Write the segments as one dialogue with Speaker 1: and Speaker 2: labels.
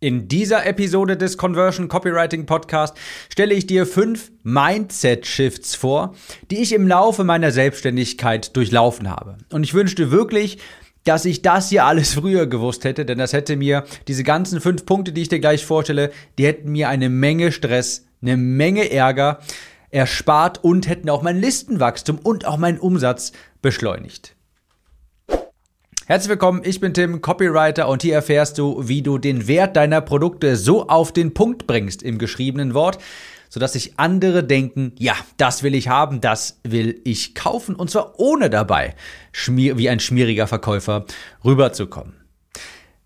Speaker 1: In dieser Episode des Conversion Copywriting Podcast stelle ich dir fünf Mindset Shifts vor, die ich im Laufe meiner Selbstständigkeit durchlaufen habe. Und ich wünschte wirklich, dass ich das hier alles früher gewusst hätte, denn das hätte mir diese ganzen fünf Punkte, die ich dir gleich vorstelle, die hätten mir eine Menge Stress, eine Menge Ärger erspart und hätten auch mein Listenwachstum und auch meinen Umsatz beschleunigt. Herzlich willkommen, ich bin Tim, Copywriter und hier erfährst du, wie du den Wert deiner Produkte so auf den Punkt bringst im geschriebenen Wort, sodass sich andere denken, ja, das will ich haben, das will ich kaufen und zwar ohne dabei wie ein schmieriger Verkäufer rüberzukommen.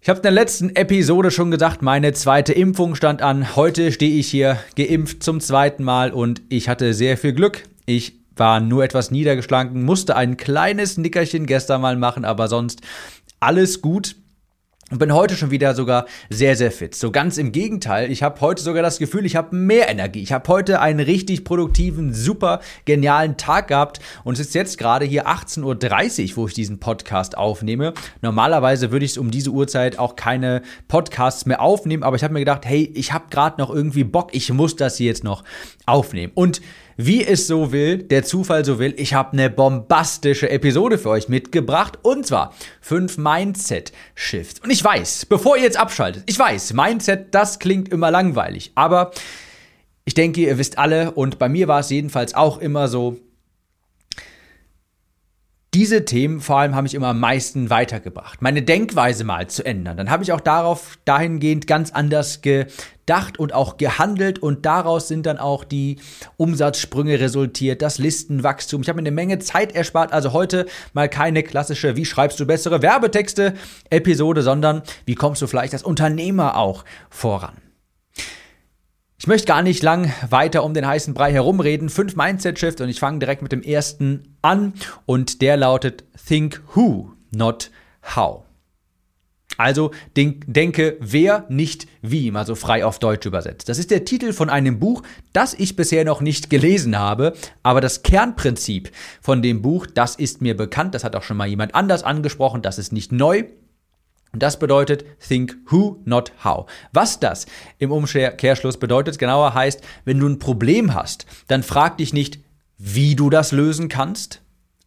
Speaker 1: Ich habe in der letzten Episode schon gesagt, meine zweite Impfung stand an. Heute stehe ich hier geimpft zum zweiten Mal und ich hatte sehr viel Glück. Ich war nur etwas niedergeschlagen, musste ein kleines Nickerchen gestern mal machen, aber sonst alles gut. Und bin heute schon wieder sogar sehr, sehr fit. So ganz im Gegenteil, ich habe heute sogar das Gefühl, ich habe mehr Energie. Ich habe heute einen richtig produktiven, super genialen Tag gehabt und es ist jetzt gerade hier 18.30 Uhr, wo ich diesen Podcast aufnehme. Normalerweise würde ich es um diese Uhrzeit auch keine Podcasts mehr aufnehmen, aber ich habe mir gedacht, hey, ich habe gerade noch irgendwie Bock, ich muss das hier jetzt noch aufnehmen. Und wie es so will, der Zufall so will, ich habe eine bombastische Episode für euch mitgebracht und zwar fünf Mindset Shifts. Und ich weiß, bevor ihr jetzt abschaltet, ich weiß, Mindset, das klingt immer langweilig, aber ich denke, ihr wisst alle und bei mir war es jedenfalls auch immer so, diese Themen vor allem haben mich immer am meisten weitergebracht. Meine Denkweise mal zu ändern. Dann habe ich auch darauf dahingehend ganz anders gedacht und auch gehandelt und daraus sind dann auch die Umsatzsprünge resultiert, das Listenwachstum. Ich habe mir eine Menge Zeit erspart. Also heute mal keine klassische Wie schreibst du bessere Werbetexte Episode, sondern wie kommst du vielleicht als Unternehmer auch voran. Ich möchte gar nicht lang weiter um den heißen Brei herumreden. Fünf Mindset Shifts und ich fange direkt mit dem ersten an und der lautet Think Who, not How. Also denk, denke wer, nicht wie, mal so frei auf Deutsch übersetzt. Das ist der Titel von einem Buch, das ich bisher noch nicht gelesen habe, aber das Kernprinzip von dem Buch, das ist mir bekannt, das hat auch schon mal jemand anders angesprochen, das ist nicht neu. Und das bedeutet think who, not how. Was das im Umkehrschluss bedeutet, genauer heißt, wenn du ein Problem hast, dann frag dich nicht, wie du das lösen kannst,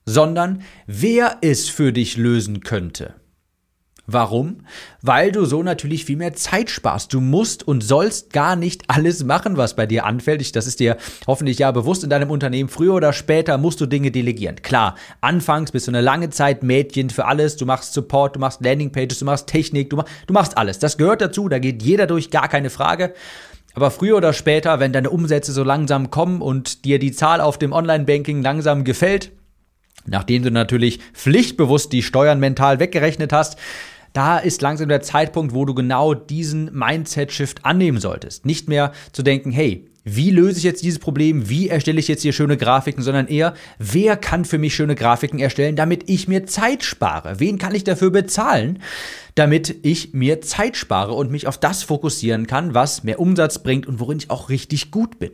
Speaker 1: sondern wer es für dich lösen könnte. Warum? Weil du so natürlich viel mehr Zeit sparst. Du musst und sollst gar nicht alles machen, was bei dir anfällt. Das ist dir hoffentlich ja bewusst in deinem Unternehmen. Früher oder später musst du Dinge delegieren. Klar, anfangs bist du eine lange Zeit Mädchen für alles. Du machst Support, du machst Landingpages, du machst Technik, du, du machst alles. Das gehört dazu, da geht jeder durch, gar keine Frage. Aber früher oder später, wenn deine Umsätze so langsam kommen und dir die Zahl auf dem Online-Banking langsam gefällt, nachdem du natürlich pflichtbewusst die Steuern mental weggerechnet hast, da ist langsam der Zeitpunkt, wo du genau diesen Mindset-Shift annehmen solltest. Nicht mehr zu denken, hey, wie löse ich jetzt dieses Problem, wie erstelle ich jetzt hier schöne Grafiken, sondern eher, wer kann für mich schöne Grafiken erstellen, damit ich mir Zeit spare? Wen kann ich dafür bezahlen, damit ich mir Zeit spare und mich auf das fokussieren kann, was mehr Umsatz bringt und worin ich auch richtig gut bin?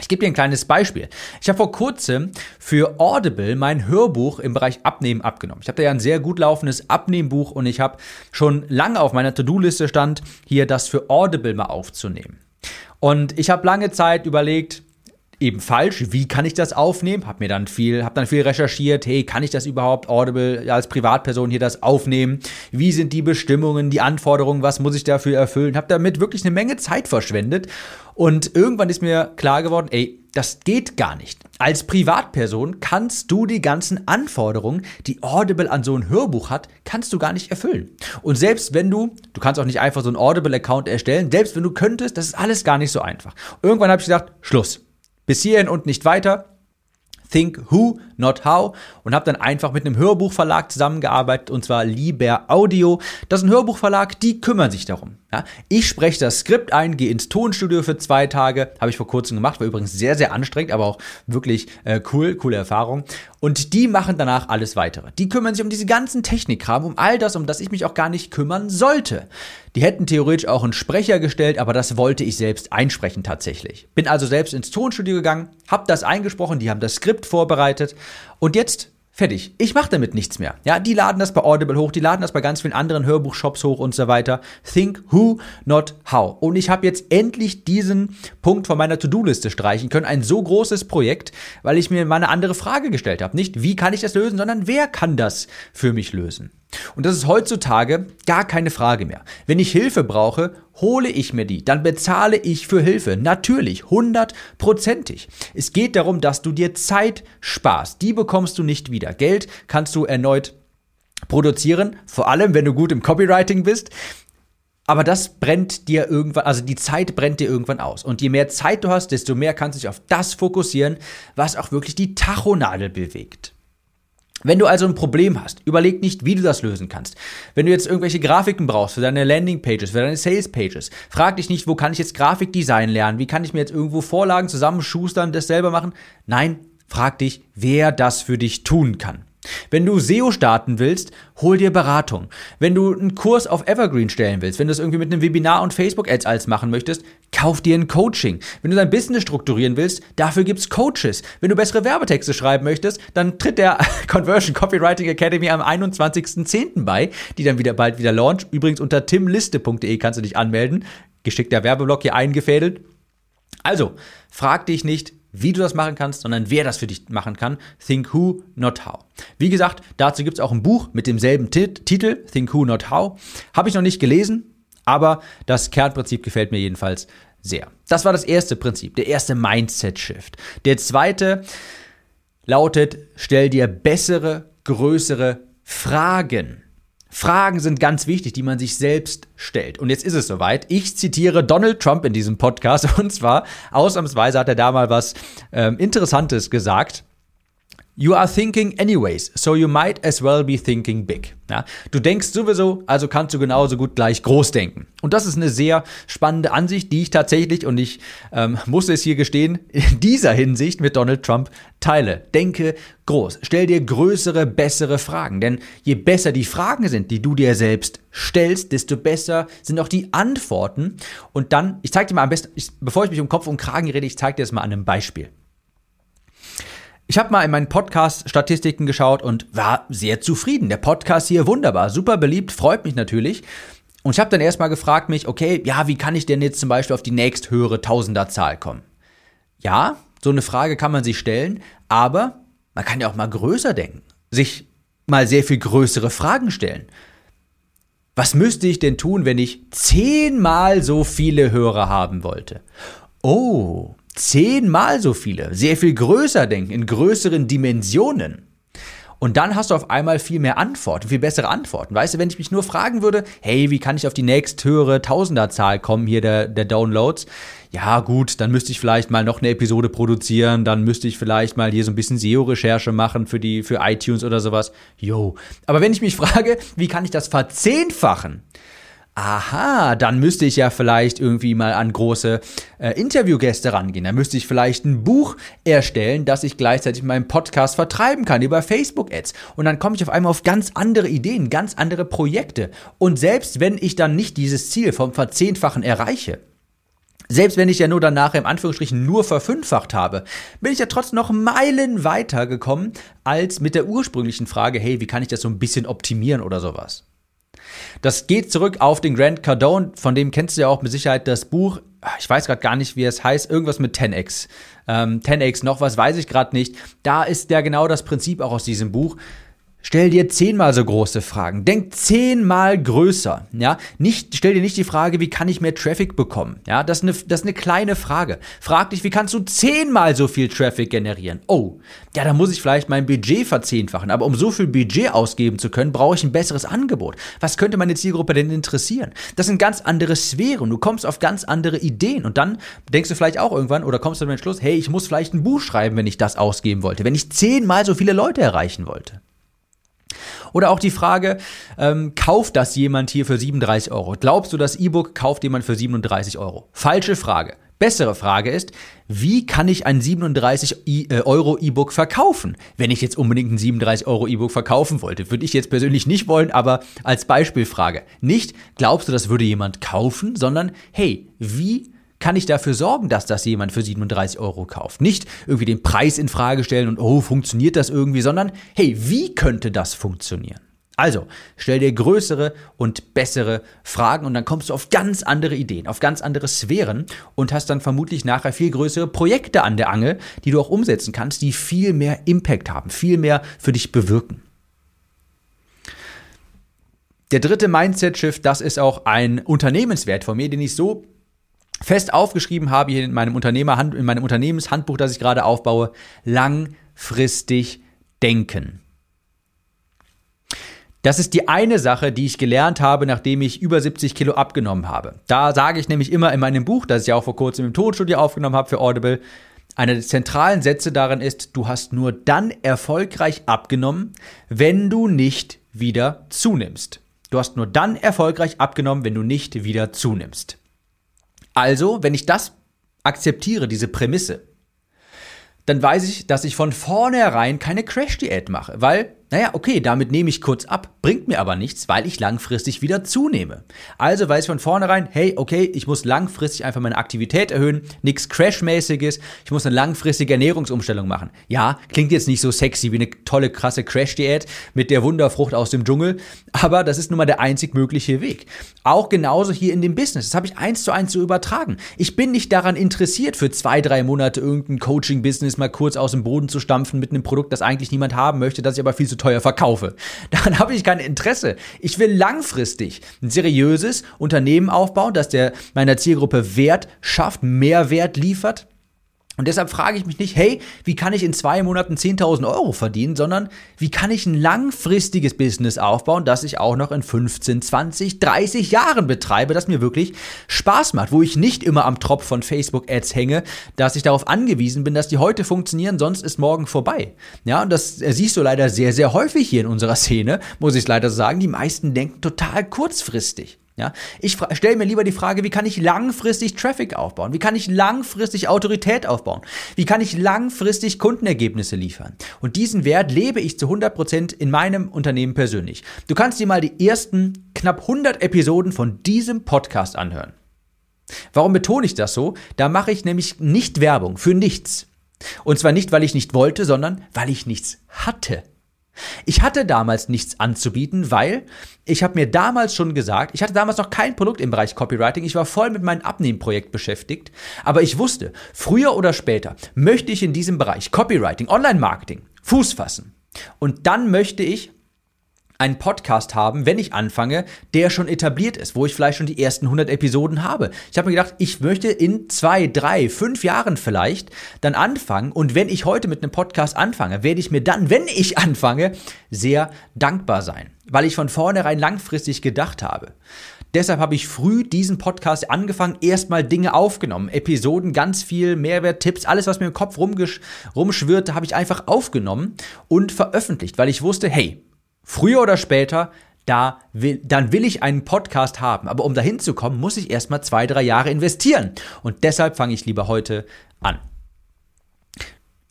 Speaker 1: Ich gebe dir ein kleines Beispiel. Ich habe vor kurzem für Audible mein Hörbuch im Bereich Abnehmen abgenommen. Ich habe da ja ein sehr gut laufendes Abnehmbuch und ich habe schon lange auf meiner To-Do-Liste stand, hier das für Audible mal aufzunehmen. Und ich habe lange Zeit überlegt, eben falsch. Wie kann ich das aufnehmen? Hab mir dann viel, hab dann viel recherchiert. Hey, kann ich das überhaupt Audible als Privatperson hier das aufnehmen? Wie sind die Bestimmungen, die Anforderungen? Was muss ich dafür erfüllen? Hab damit wirklich eine Menge Zeit verschwendet. Und irgendwann ist mir klar geworden, ey, das geht gar nicht. Als Privatperson kannst du die ganzen Anforderungen, die Audible an so ein Hörbuch hat, kannst du gar nicht erfüllen. Und selbst wenn du, du kannst auch nicht einfach so einen Audible-Account erstellen, selbst wenn du könntest, das ist alles gar nicht so einfach. Irgendwann habe ich gesagt, Schluss. Bis hierhin und nicht weiter. Think Who, Not How und habe dann einfach mit einem Hörbuchverlag zusammengearbeitet und zwar Liber Audio. Das ist ein Hörbuchverlag, die kümmern sich darum. Ja, ich spreche das Skript ein, gehe ins Tonstudio für zwei Tage, habe ich vor kurzem gemacht, war übrigens sehr, sehr anstrengend, aber auch wirklich äh, cool, coole Erfahrung. Und die machen danach alles weitere. Die kümmern sich um diese ganzen Technikkram, um all das, um das ich mich auch gar nicht kümmern sollte. Die hätten theoretisch auch einen Sprecher gestellt, aber das wollte ich selbst einsprechen tatsächlich. Bin also selbst ins Tonstudio gegangen, habe das eingesprochen, die haben das Skript vorbereitet und jetzt Fertig. Ich mache damit nichts mehr. Ja, die laden das bei Audible hoch, die laden das bei ganz vielen anderen Hörbuchshops hoch und so weiter. Think who, not how. Und ich habe jetzt endlich diesen Punkt von meiner To-Do-Liste streichen können. Ein so großes Projekt, weil ich mir mal eine andere Frage gestellt habe. Nicht, wie kann ich das lösen, sondern wer kann das für mich lösen? Und das ist heutzutage gar keine Frage mehr. Wenn ich Hilfe brauche, hole ich mir die, dann bezahle ich für Hilfe. Natürlich, hundertprozentig. Es geht darum, dass du dir Zeit sparst. Die bekommst du nicht wieder. Geld kannst du erneut produzieren, vor allem wenn du gut im Copywriting bist. Aber das brennt dir irgendwann, also die Zeit brennt dir irgendwann aus. Und je mehr Zeit du hast, desto mehr kannst du dich auf das fokussieren, was auch wirklich die Tachonadel bewegt. Wenn du also ein Problem hast, überleg nicht, wie du das lösen kannst. Wenn du jetzt irgendwelche Grafiken brauchst für deine Landingpages, für deine Salespages, frag dich nicht, wo kann ich jetzt Grafikdesign lernen? Wie kann ich mir jetzt irgendwo Vorlagen zusammenschustern, das selber machen? Nein, frag dich, wer das für dich tun kann. Wenn du SEO starten willst, hol dir Beratung. Wenn du einen Kurs auf Evergreen stellen willst, wenn du es irgendwie mit einem Webinar und Facebook-Ads als machen möchtest, kauf dir ein Coaching. Wenn du dein Business strukturieren willst, dafür gibt's Coaches. Wenn du bessere Werbetexte schreiben möchtest, dann tritt der Conversion Copywriting Academy am 21.10. bei, die dann wieder bald wieder launch. Übrigens unter timliste.de kannst du dich anmelden. Geschickter Werbeblock hier eingefädelt. Also, frag dich nicht, wie du das machen kannst, sondern wer das für dich machen kann. Think Who, Not How. Wie gesagt, dazu gibt es auch ein Buch mit demselben Titel, Think Who, Not How. Habe ich noch nicht gelesen, aber das Kernprinzip gefällt mir jedenfalls sehr. Das war das erste Prinzip, der erste Mindset-Shift. Der zweite lautet, stell dir bessere, größere Fragen. Fragen sind ganz wichtig, die man sich selbst stellt. Und jetzt ist es soweit. Ich zitiere Donald Trump in diesem Podcast. Und zwar, ausnahmsweise hat er da mal was ähm, Interessantes gesagt. You are thinking anyways, so you might as well be thinking big. Ja, du denkst sowieso, also kannst du genauso gut gleich groß denken. Und das ist eine sehr spannende Ansicht, die ich tatsächlich, und ich ähm, muss es hier gestehen, in dieser Hinsicht mit Donald Trump teile. Denke groß. Stell dir größere, bessere Fragen. Denn je besser die Fragen sind, die du dir selbst stellst, desto besser sind auch die Antworten. Und dann, ich zeige dir mal am besten, ich, bevor ich mich um Kopf und Kragen rede, ich zeige dir das mal an einem Beispiel. Ich habe mal in meinen Podcast-Statistiken geschaut und war sehr zufrieden. Der Podcast hier wunderbar, super beliebt, freut mich natürlich. Und ich habe dann erstmal gefragt mich, okay, ja, wie kann ich denn jetzt zum Beispiel auf die nächsthöhere Tausenderzahl kommen? Ja, so eine Frage kann man sich stellen, aber man kann ja auch mal größer denken, sich mal sehr viel größere Fragen stellen. Was müsste ich denn tun, wenn ich zehnmal so viele Hörer haben wollte? Oh, zehnmal so viele, sehr viel größer denken, in größeren Dimensionen. Und dann hast du auf einmal viel mehr Antworten, viel bessere Antworten. Weißt du, wenn ich mich nur fragen würde, hey, wie kann ich auf die nächsthöhere Tausenderzahl kommen hier der, der Downloads? Ja, gut, dann müsste ich vielleicht mal noch eine Episode produzieren, dann müsste ich vielleicht mal hier so ein bisschen SEO-Recherche machen für die, für iTunes oder sowas. Jo. Aber wenn ich mich frage, wie kann ich das verzehnfachen? Aha, dann müsste ich ja vielleicht irgendwie mal an große äh, Interviewgäste rangehen. Dann müsste ich vielleicht ein Buch erstellen, das ich gleichzeitig in meinem Podcast vertreiben kann über Facebook-Ads. Und dann komme ich auf einmal auf ganz andere Ideen, ganz andere Projekte. Und selbst wenn ich dann nicht dieses Ziel vom Verzehnfachen erreiche, selbst wenn ich ja nur danach im Anführungsstrichen nur verfünffacht habe, bin ich ja trotzdem noch Meilen weiter gekommen als mit der ursprünglichen Frage, hey, wie kann ich das so ein bisschen optimieren oder sowas? Das geht zurück auf den Grant Cardone, von dem kennst du ja auch mit Sicherheit das Buch. Ich weiß gerade gar nicht, wie es heißt, irgendwas mit 10x. Ähm, 10x, noch was weiß ich gerade nicht. Da ist ja genau das Prinzip auch aus diesem Buch. Stell dir zehnmal so große Fragen. Denk zehnmal größer. Ja, nicht, stell dir nicht die Frage, wie kann ich mehr Traffic bekommen? Ja, das ist eine, das ist eine kleine Frage. Frag dich, wie kannst du zehnmal so viel Traffic generieren? Oh, ja, da muss ich vielleicht mein Budget verzehnfachen. Aber um so viel Budget ausgeben zu können, brauche ich ein besseres Angebot. Was könnte meine Zielgruppe denn interessieren? Das sind ganz andere Sphären. Du kommst auf ganz andere Ideen. Und dann denkst du vielleicht auch irgendwann oder kommst du zum Entschluss, hey, ich muss vielleicht ein Buch schreiben, wenn ich das ausgeben wollte. Wenn ich zehnmal so viele Leute erreichen wollte. Oder auch die Frage, ähm, kauft das jemand hier für 37 Euro? Glaubst du, das E-Book kauft jemand für 37 Euro? Falsche Frage. Bessere Frage ist, wie kann ich ein 37 äh, Euro E-Book verkaufen? Wenn ich jetzt unbedingt ein 37 Euro E-Book verkaufen wollte, würde ich jetzt persönlich nicht wollen, aber als Beispielfrage. Nicht, glaubst du, das würde jemand kaufen, sondern hey, wie kann ich dafür sorgen, dass das jemand für 37 Euro kauft? Nicht irgendwie den Preis in Frage stellen und oh, funktioniert das irgendwie, sondern hey, wie könnte das funktionieren? Also, stell dir größere und bessere Fragen und dann kommst du auf ganz andere Ideen, auf ganz andere Sphären und hast dann vermutlich nachher viel größere Projekte an der Angel, die du auch umsetzen kannst, die viel mehr Impact haben, viel mehr für dich bewirken. Der dritte Mindset-Shift, das ist auch ein Unternehmenswert von mir, den ich so fest aufgeschrieben habe hier in meinem Unternehmerhand, in meinem Unternehmenshandbuch, das ich gerade aufbaue, langfristig denken. Das ist die eine Sache, die ich gelernt habe, nachdem ich über 70 Kilo abgenommen habe. Da sage ich nämlich immer in meinem Buch, das ich ja auch vor kurzem im Tonstudio aufgenommen habe für Audible, einer der zentralen Sätze darin ist, du hast nur dann erfolgreich abgenommen, wenn du nicht wieder zunimmst. Du hast nur dann erfolgreich abgenommen, wenn du nicht wieder zunimmst. Also, wenn ich das akzeptiere, diese Prämisse, dann weiß ich, dass ich von vornherein keine Crash-Diät mache, weil naja, okay, damit nehme ich kurz ab, bringt mir aber nichts, weil ich langfristig wieder zunehme. Also weiß ich von vornherein, hey, okay, ich muss langfristig einfach meine Aktivität erhöhen, nichts Crash-mäßiges, ich muss eine langfristige Ernährungsumstellung machen. Ja, klingt jetzt nicht so sexy wie eine tolle, krasse Crash-Diät mit der Wunderfrucht aus dem Dschungel, aber das ist nun mal der einzig mögliche Weg. Auch genauso hier in dem Business, das habe ich eins zu eins so übertragen. Ich bin nicht daran interessiert, für zwei, drei Monate irgendein Coaching-Business mal kurz aus dem Boden zu stampfen mit einem Produkt, das eigentlich niemand haben möchte, das ich aber viel zu teuer verkaufe. Daran habe ich kein Interesse. Ich will langfristig ein seriöses Unternehmen aufbauen, das der meiner Zielgruppe Wert schafft, Mehrwert liefert und deshalb frage ich mich nicht, hey, wie kann ich in zwei Monaten 10.000 Euro verdienen, sondern wie kann ich ein langfristiges Business aufbauen, das ich auch noch in 15, 20, 30 Jahren betreibe, das mir wirklich Spaß macht, wo ich nicht immer am Tropf von Facebook-Ads hänge, dass ich darauf angewiesen bin, dass die heute funktionieren, sonst ist morgen vorbei. Ja, und das siehst du leider sehr, sehr häufig hier in unserer Szene, muss ich leider sagen. Die meisten denken total kurzfristig. Ja, ich stelle mir lieber die Frage, wie kann ich langfristig Traffic aufbauen? Wie kann ich langfristig Autorität aufbauen? Wie kann ich langfristig Kundenergebnisse liefern? Und diesen Wert lebe ich zu 100 Prozent in meinem Unternehmen persönlich. Du kannst dir mal die ersten knapp 100 Episoden von diesem Podcast anhören. Warum betone ich das so? Da mache ich nämlich nicht Werbung für nichts. Und zwar nicht, weil ich nicht wollte, sondern weil ich nichts hatte. Ich hatte damals nichts anzubieten, weil ich habe mir damals schon gesagt, ich hatte damals noch kein Produkt im Bereich Copywriting, ich war voll mit meinem Abnehmprojekt beschäftigt, aber ich wusste, früher oder später möchte ich in diesem Bereich Copywriting, Online-Marketing Fuß fassen. Und dann möchte ich einen Podcast haben, wenn ich anfange, der schon etabliert ist, wo ich vielleicht schon die ersten 100 Episoden habe. Ich habe mir gedacht, ich möchte in zwei, drei, fünf Jahren vielleicht dann anfangen und wenn ich heute mit einem Podcast anfange, werde ich mir dann, wenn ich anfange, sehr dankbar sein, weil ich von vornherein langfristig gedacht habe. Deshalb habe ich früh diesen Podcast angefangen, erstmal Dinge aufgenommen, Episoden, ganz viel Mehrwert, Tipps, alles, was mir im Kopf rumschwirrte, habe ich einfach aufgenommen und veröffentlicht, weil ich wusste, hey, Früher oder später, da will, dann will ich einen Podcast haben. Aber um dahin zu kommen, muss ich erstmal zwei, drei Jahre investieren. Und deshalb fange ich lieber heute an.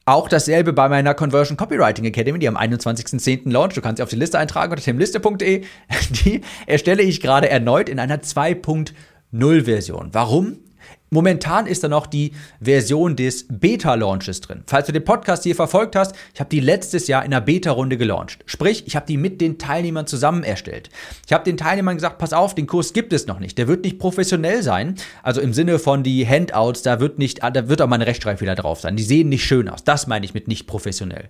Speaker 1: Auch dasselbe bei meiner Conversion Copywriting Academy, die am 21.10. launch. Du kannst sie auf die Liste eintragen unter timliste.de. Die erstelle ich gerade erneut in einer 2.0 Version. Warum? Momentan ist da noch die Version des Beta-Launches drin. Falls du den Podcast hier verfolgt hast, ich habe die letztes Jahr in einer Beta-Runde gelauncht. Sprich, ich habe die mit den Teilnehmern zusammen erstellt. Ich habe den Teilnehmern gesagt, pass auf, den Kurs gibt es noch nicht. Der wird nicht professionell sein. Also im Sinne von die Handouts, da wird nicht, da wird auch mal ein Rechtschreibfehler drauf sein. Die sehen nicht schön aus. Das meine ich mit nicht professionell.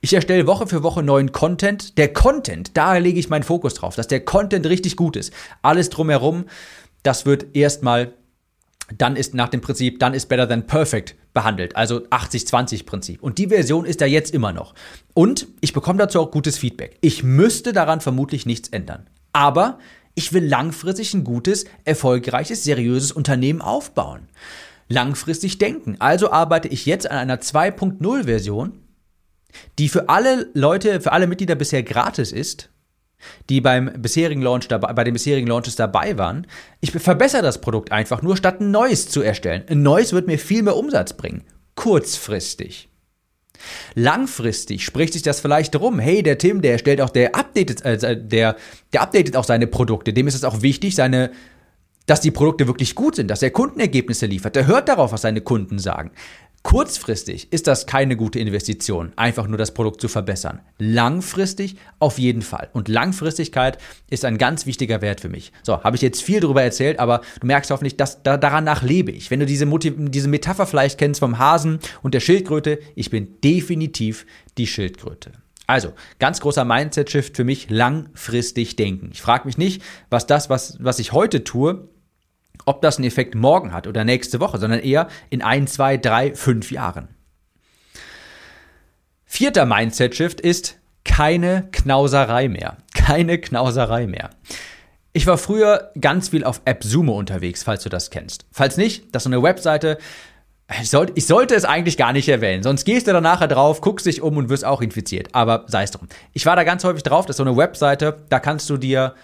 Speaker 1: Ich erstelle Woche für Woche neuen Content. Der Content, da lege ich meinen Fokus drauf, dass der Content richtig gut ist. Alles drumherum, das wird erstmal dann ist nach dem Prinzip, dann ist better than perfect behandelt, also 80-20 Prinzip. Und die Version ist da jetzt immer noch. Und ich bekomme dazu auch gutes Feedback. Ich müsste daran vermutlich nichts ändern. Aber ich will langfristig ein gutes, erfolgreiches, seriöses Unternehmen aufbauen. Langfristig denken. Also arbeite ich jetzt an einer 2.0 Version, die für alle Leute, für alle Mitglieder bisher gratis ist die beim bisherigen Launch dabei, bei den bisherigen Launches dabei waren. Ich verbessere das Produkt einfach nur, statt ein neues zu erstellen. Ein neues wird mir viel mehr Umsatz bringen. Kurzfristig. Langfristig spricht sich das vielleicht rum. Hey, der Tim, der stellt auch, der updatet, äh, der, der updatet auch seine Produkte. Dem ist es auch wichtig, seine dass die Produkte wirklich gut sind, dass er Kundenergebnisse liefert. Der hört darauf, was seine Kunden sagen. Kurzfristig ist das keine gute Investition, einfach nur das Produkt zu verbessern. Langfristig auf jeden Fall. Und Langfristigkeit ist ein ganz wichtiger Wert für mich. So, habe ich jetzt viel darüber erzählt, aber du merkst hoffentlich, dass da, daran lebe ich. Wenn du diese, Motiv diese Metapher vielleicht kennst vom Hasen und der Schildkröte, ich bin definitiv die Schildkröte. Also, ganz großer Mindset-Shift für mich, langfristig denken. Ich frage mich nicht, was das, was, was ich heute tue, ob das einen Effekt morgen hat oder nächste Woche, sondern eher in ein, zwei, drei, fünf Jahren. Vierter Mindset-Shift ist keine Knauserei mehr. Keine Knauserei mehr. Ich war früher ganz viel auf AppSumo unterwegs, falls du das kennst. Falls nicht, das ist so eine Webseite. Ich sollte, ich sollte es eigentlich gar nicht erwähnen, sonst gehst du da nachher drauf, guckst dich um und wirst auch infiziert. Aber sei es drum. Ich war da ganz häufig drauf, das ist so eine Webseite, da kannst du dir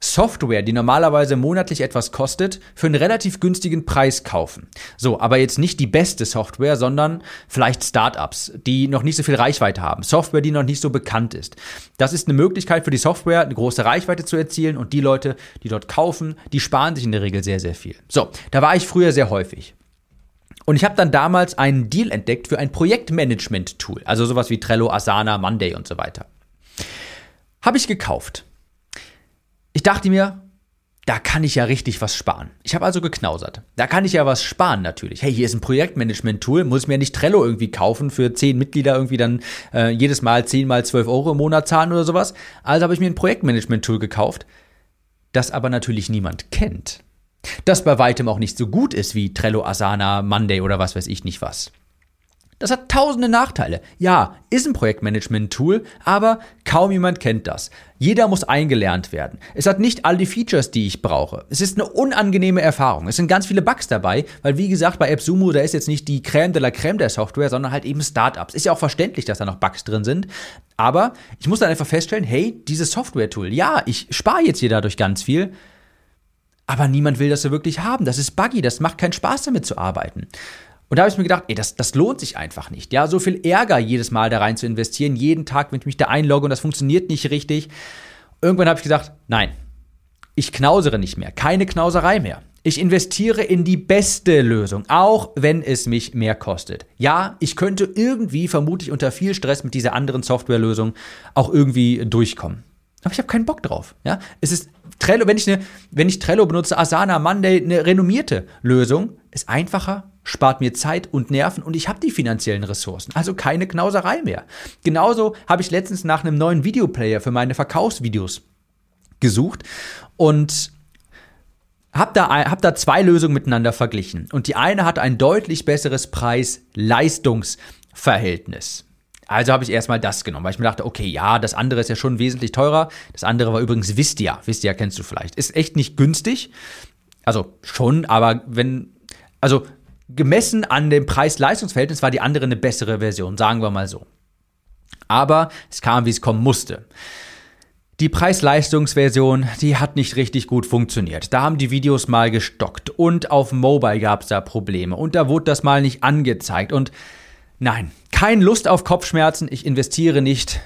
Speaker 1: Software, die normalerweise monatlich etwas kostet, für einen relativ günstigen Preis kaufen. So, aber jetzt nicht die beste Software, sondern vielleicht Startups, die noch nicht so viel Reichweite haben. Software, die noch nicht so bekannt ist. Das ist eine Möglichkeit für die Software, eine große Reichweite zu erzielen und die Leute, die dort kaufen, die sparen sich in der Regel sehr, sehr viel. So, da war ich früher sehr häufig. Und ich habe dann damals einen Deal entdeckt für ein Projektmanagement-Tool, also sowas wie Trello, Asana, Monday und so weiter. Habe ich gekauft. Ich dachte mir, da kann ich ja richtig was sparen. Ich habe also geknausert. Da kann ich ja was sparen natürlich. Hey, hier ist ein Projektmanagement-Tool, muss mir nicht Trello irgendwie kaufen für zehn Mitglieder irgendwie dann äh, jedes Mal 10 mal 12 Euro im Monat zahlen oder sowas. Also habe ich mir ein Projektmanagement-Tool gekauft, das aber natürlich niemand kennt. Das bei weitem auch nicht so gut ist wie Trello, Asana, Monday oder was weiß ich nicht was. Das hat tausende Nachteile. Ja, ist ein Projektmanagement-Tool, aber kaum jemand kennt das. Jeder muss eingelernt werden. Es hat nicht all die Features, die ich brauche. Es ist eine unangenehme Erfahrung. Es sind ganz viele Bugs dabei, weil wie gesagt, bei AppSumo, da ist jetzt nicht die Crème de la Crème der Software, sondern halt eben Startups. Ist ja auch verständlich, dass da noch Bugs drin sind. Aber ich muss dann einfach feststellen, hey, dieses Software-Tool, ja, ich spare jetzt hier dadurch ganz viel. Aber niemand will das so wirklich haben. Das ist buggy, das macht keinen Spaß damit zu arbeiten. Und da habe ich mir gedacht, ey, das, das lohnt sich einfach nicht. Ja, so viel Ärger jedes Mal da rein zu investieren, jeden Tag, wenn ich mich da einlogge und das funktioniert nicht richtig. Irgendwann habe ich gesagt, nein, ich knausere nicht mehr, keine Knauserei mehr. Ich investiere in die beste Lösung, auch wenn es mich mehr kostet. Ja, ich könnte irgendwie, vermutlich unter viel Stress mit dieser anderen Softwarelösung, auch irgendwie durchkommen. Aber ich habe keinen Bock drauf. Ja, es ist Trello, wenn ich, eine, wenn ich Trello benutze, Asana, Monday, eine renommierte Lösung, ist einfacher, spart mir Zeit und Nerven und ich habe die finanziellen Ressourcen. Also keine Knauserei mehr. Genauso habe ich letztens nach einem neuen Videoplayer für meine Verkaufsvideos gesucht und habe da, hab da zwei Lösungen miteinander verglichen. Und die eine hat ein deutlich besseres Preis-Leistungs-Verhältnis. Also habe ich erstmal das genommen, weil ich mir dachte, okay, ja, das andere ist ja schon wesentlich teurer. Das andere war übrigens Vistia. Vistia kennst du vielleicht. Ist echt nicht günstig. Also schon, aber wenn, also gemessen an dem Preis-Leistungs-Verhältnis war die andere eine bessere Version, sagen wir mal so. Aber es kam, wie es kommen musste. Die Preis-Leistungs-Version, die hat nicht richtig gut funktioniert. Da haben die Videos mal gestockt und auf Mobile gab es da Probleme und da wurde das mal nicht angezeigt und Nein, keine Lust auf Kopfschmerzen. Ich investiere nicht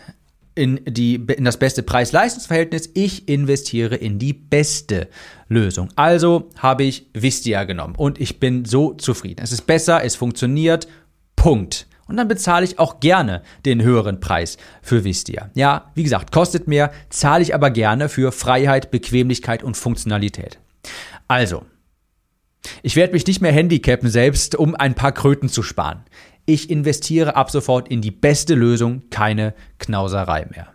Speaker 1: in, die, in das beste Preis-Leistungs-Verhältnis. Ich investiere in die beste Lösung. Also habe ich Vistia genommen und ich bin so zufrieden. Es ist besser, es funktioniert. Punkt. Und dann bezahle ich auch gerne den höheren Preis für Vistia. Ja, wie gesagt, kostet mehr, zahle ich aber gerne für Freiheit, Bequemlichkeit und Funktionalität. Also, ich werde mich nicht mehr handicappen selbst, um ein paar Kröten zu sparen ich investiere ab sofort in die beste Lösung, keine Knauserei mehr.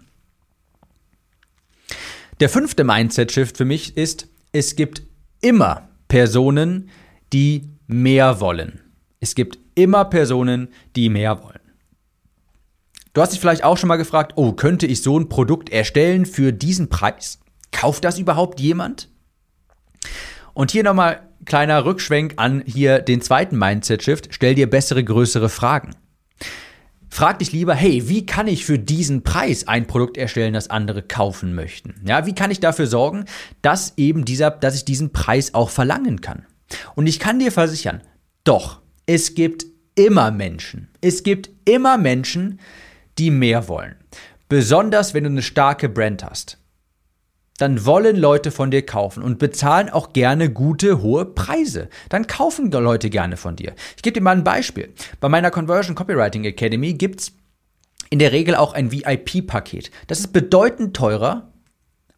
Speaker 1: Der fünfte Mindset-Shift für mich ist, es gibt immer Personen, die mehr wollen. Es gibt immer Personen, die mehr wollen. Du hast dich vielleicht auch schon mal gefragt, oh, könnte ich so ein Produkt erstellen für diesen Preis? Kauft das überhaupt jemand? Und hier nochmal kleiner Rückschwenk an hier den zweiten Mindset-Shift. Stell dir bessere, größere Fragen. Frag dich lieber, hey, wie kann ich für diesen Preis ein Produkt erstellen, das andere kaufen möchten? Ja, wie kann ich dafür sorgen, dass eben dieser, dass ich diesen Preis auch verlangen kann? Und ich kann dir versichern, doch, es gibt immer Menschen. Es gibt immer Menschen, die mehr wollen. Besonders wenn du eine starke Brand hast. Dann wollen Leute von dir kaufen und bezahlen auch gerne gute, hohe Preise. Dann kaufen Leute gerne von dir. Ich gebe dir mal ein Beispiel. Bei meiner Conversion Copywriting Academy gibt's in der Regel auch ein VIP-Paket. Das ist bedeutend teurer,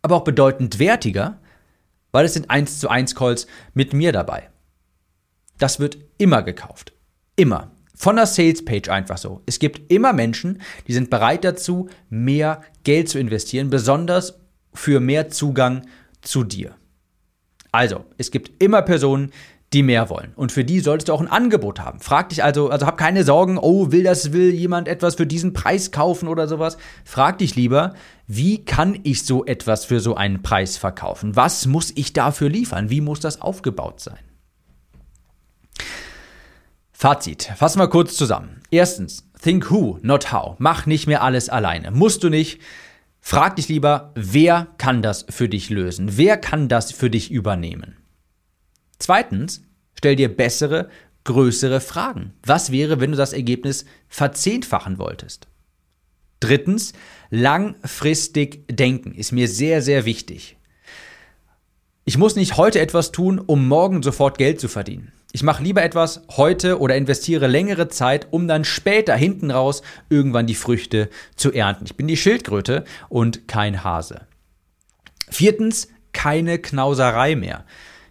Speaker 1: aber auch bedeutend wertiger, weil es sind 1 zu 1 Calls mit mir dabei. Das wird immer gekauft. Immer. Von der Sales-Page einfach so. Es gibt immer Menschen, die sind bereit dazu, mehr Geld zu investieren, besonders für mehr Zugang zu dir. Also, es gibt immer Personen, die mehr wollen. Und für die solltest du auch ein Angebot haben. Frag dich also, also hab keine Sorgen, oh, will das, will jemand etwas für diesen Preis kaufen oder sowas. Frag dich lieber, wie kann ich so etwas für so einen Preis verkaufen? Was muss ich dafür liefern? Wie muss das aufgebaut sein? Fazit. Fassen wir kurz zusammen. Erstens, think who, not how. Mach nicht mehr alles alleine. Musst du nicht. Frag dich lieber, wer kann das für dich lösen? Wer kann das für dich übernehmen? Zweitens, stell dir bessere, größere Fragen. Was wäre, wenn du das Ergebnis verzehnfachen wolltest? Drittens, langfristig denken ist mir sehr, sehr wichtig. Ich muss nicht heute etwas tun, um morgen sofort Geld zu verdienen. Ich mache lieber etwas heute oder investiere längere Zeit, um dann später hinten raus irgendwann die Früchte zu ernten. Ich bin die Schildkröte und kein Hase. Viertens, keine Knauserei mehr.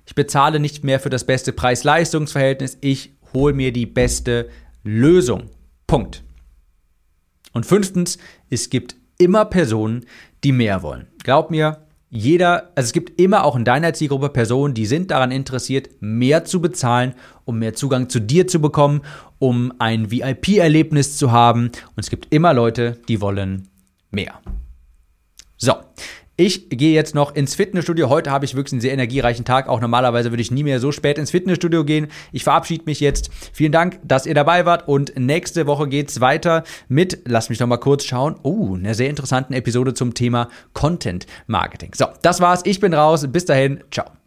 Speaker 1: Ich bezahle nicht mehr für das beste Preis-Leistungs-Verhältnis, ich hole mir die beste Lösung. Punkt. Und fünftens, es gibt immer Personen, die mehr wollen. Glaub mir, jeder, also es gibt immer auch in deiner Zielgruppe Personen, die sind daran interessiert, mehr zu bezahlen, um mehr Zugang zu dir zu bekommen, um ein VIP-Erlebnis zu haben. Und es gibt immer Leute, die wollen mehr. So, ich gehe jetzt noch ins Fitnessstudio. Heute habe ich wirklich einen sehr energiereichen Tag. Auch normalerweise würde ich nie mehr so spät ins Fitnessstudio gehen. Ich verabschiede mich jetzt. Vielen Dank, dass ihr dabei wart. Und nächste Woche geht es weiter mit, lasst mich noch mal kurz schauen, oh, einer sehr interessanten Episode zum Thema Content Marketing. So, das war's. Ich bin raus. Bis dahin. Ciao.